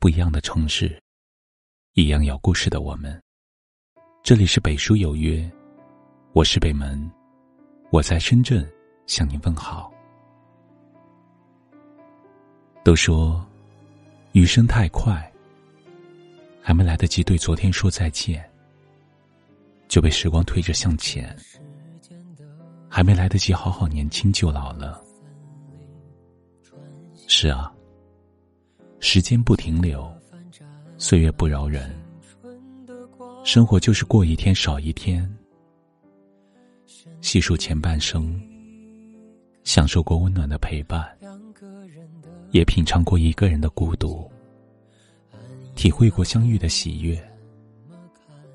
不一样的城市，一样有故事的我们。这里是北书有约，我是北门，我在深圳向您问好。都说余生太快，还没来得及对昨天说再见，就被时光推着向前，还没来得及好好年轻就老了。是啊。时间不停留，岁月不饶人，生活就是过一天少一天。细数前半生，享受过温暖的陪伴，也品尝过一个人的孤独，体会过相遇的喜悦，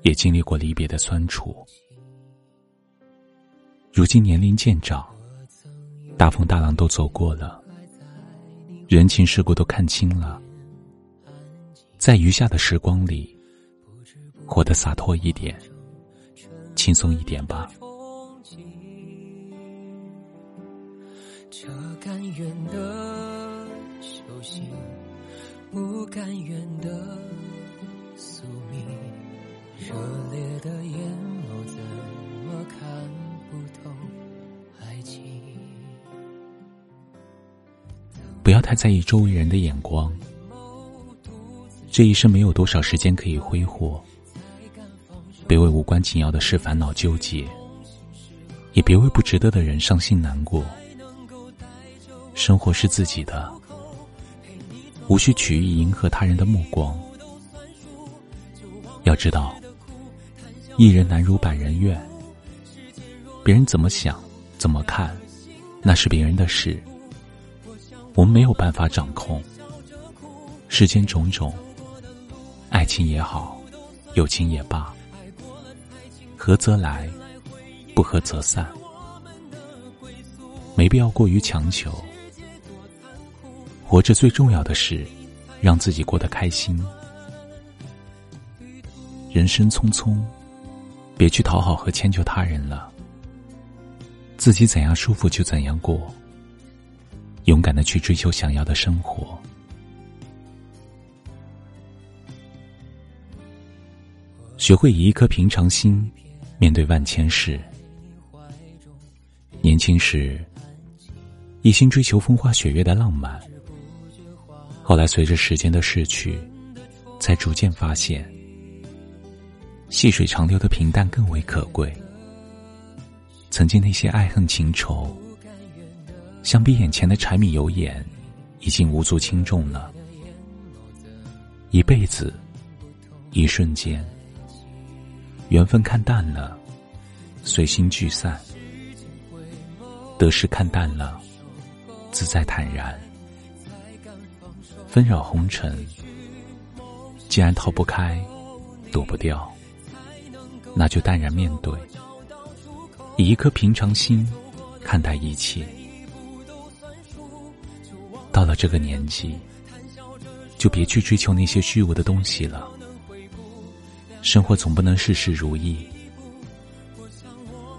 也经历过离别的酸楚。如今年龄渐长，大风大浪都走过了。人情世故都看清了，在余下的时光里，活得洒脱一点，轻松一点吧。这甘愿的手心，不甘愿的不要太在意周围人的眼光。这一生没有多少时间可以挥霍，别为无关紧要的事烦恼纠结，也别为不值得的人伤心难过。生活是自己的，无需取意迎合他人的目光。要知道，一人难如百人愿。别人怎么想，怎么看，那是别人的事。我们没有办法掌控世间种种，爱情也好，友情也罢，合则来，不合则散，没必要过于强求。活着最重要的是让自己过得开心。人生匆匆，别去讨好和迁就他人了，自己怎样舒服就怎样过。勇敢的去追求想要的生活，学会以一颗平常心面对万千事。年轻时，一心追求风花雪月的浪漫，后来随着时间的逝去，才逐渐发现，细水长流的平淡更为可贵。曾经那些爱恨情仇。相比眼前的柴米油盐，已经无足轻重了。一辈子，一瞬间，缘分看淡了，随心聚散；得失看淡了，自在坦然。纷扰红尘，既然逃不开，躲不掉，那就淡然面对，以一颗平常心看待一切。到了这个年纪，就别去追求那些虚无的东西了。生活总不能事事如意，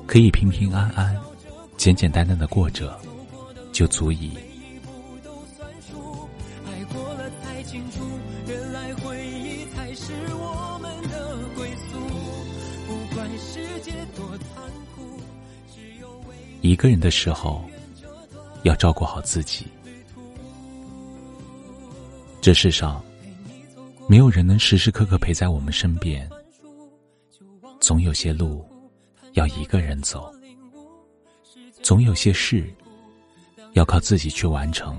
可以平平安安、简简单单的过着，就足以。一个人的时候，要照顾好自己。这世上，没有人能时时刻刻陪在我们身边。总有些路要一个人走，总有些事要靠自己去完成。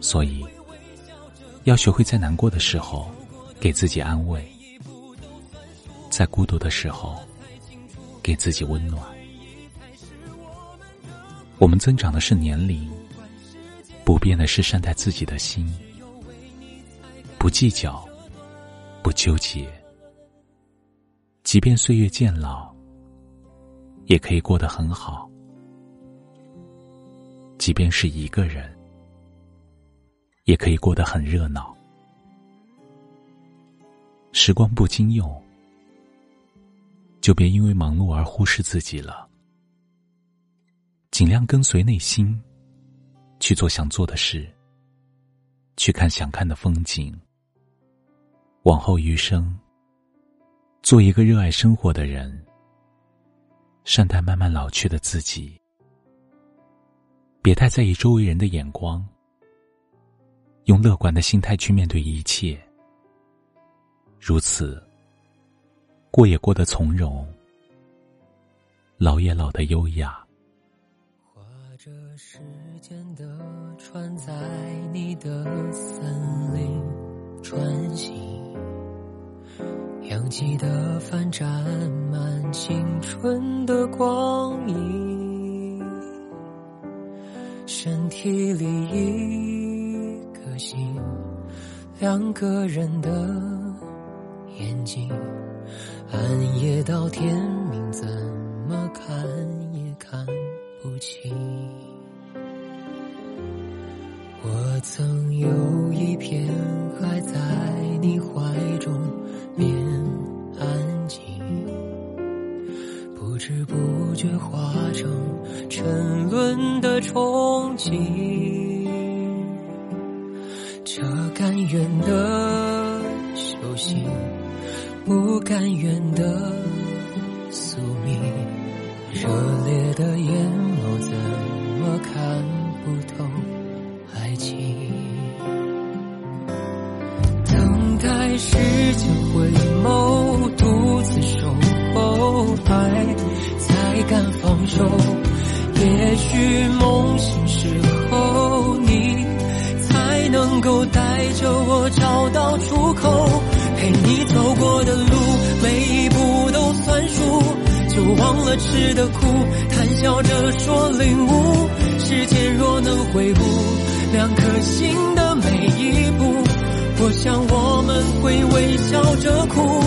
所以，要学会在难过的时候给自己安慰，在孤独的时候给自己温暖。我们增长的是年龄。不变的是善待自己的心，不计较，不纠结。即便岁月渐老，也可以过得很好。即便是一个人，也可以过得很热闹。时光不经用，就别因为忙碌而忽视自己了。尽量跟随内心。去做想做的事，去看想看的风景。往后余生，做一个热爱生活的人，善待慢慢老去的自己，别太在意周围人的眼光，用乐观的心态去面对一切。如此，过也过得从容，老也老得优雅。这时间的船，在你的森林穿行，扬起的帆沾满青春的光影，身体里一颗心，两个人的眼睛，暗夜到天明，怎么看也看不清。我曾有一片海，在你怀中变安静，不知不觉化成沉沦的憧憬。这甘愿的修行，不甘愿的宿命，梦醒时候，你才能够带着我找到出口。陪你走过的路，每一步都算数。就忘了吃的苦，谈笑着说领悟。时间若能回顾两颗心的每一步，我想我们会微笑着哭。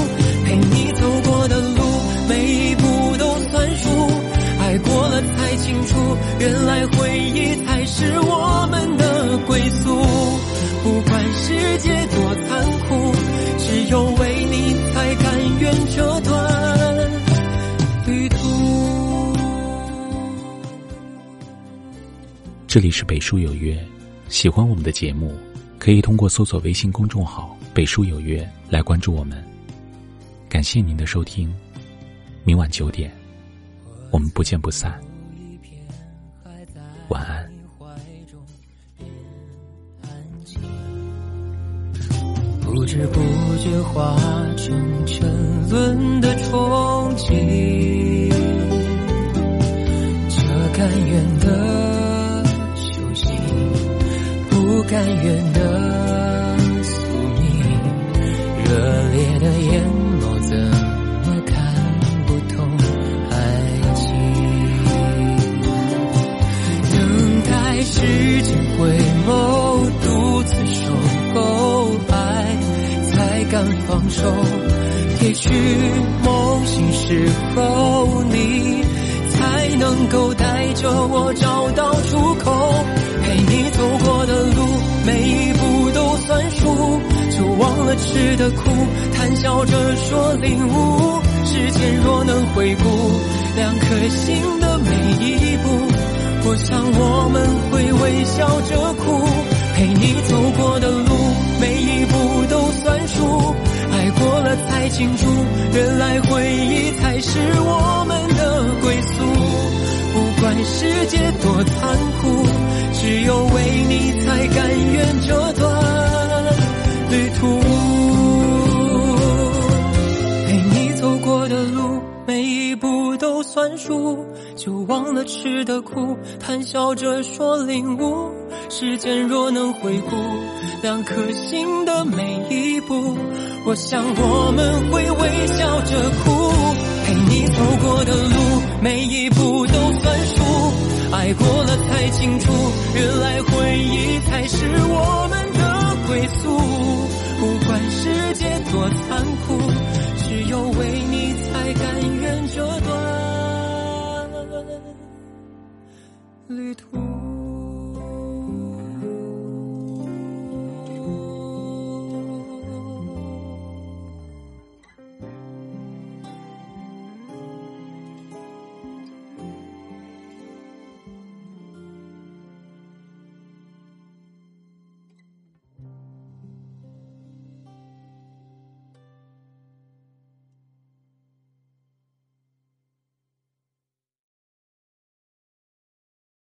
是我们的归宿。不管世界多残酷，只有为你才甘愿这段旅途。这里是北书有约，喜欢我们的节目，可以通过搜索微信公众号“北书有约”来关注我们。感谢您的收听，明晚九点，我们不见不散。晚安。不知不觉化成沉沦的憧憬，这甘愿的修行，不甘愿的宿命，热烈的眼眸怎么看不透爱情？等待时间回放手。也许梦醒时候，你才能够带着我找到出口。陪你走过的路，每一步都算数。就忘了吃的苦，谈笑着说领悟。时间若能回顾两颗心的每一步，我想我们会微笑着哭。陪你走过的路，爱过了才清楚，原来回忆才是我们的归宿。不管世界多残酷，只有为你才甘愿这段旅途。陪你走过的路，每一步都算数。就忘了吃的苦，谈笑着说领悟。时间若能回顾两颗心的每一步，我想我们会微笑着哭。陪你走过的路，每一步都算数。爱过了才清楚，原来回忆才是我们的归宿。不管世界多残酷，只有为你才甘愿这段旅途。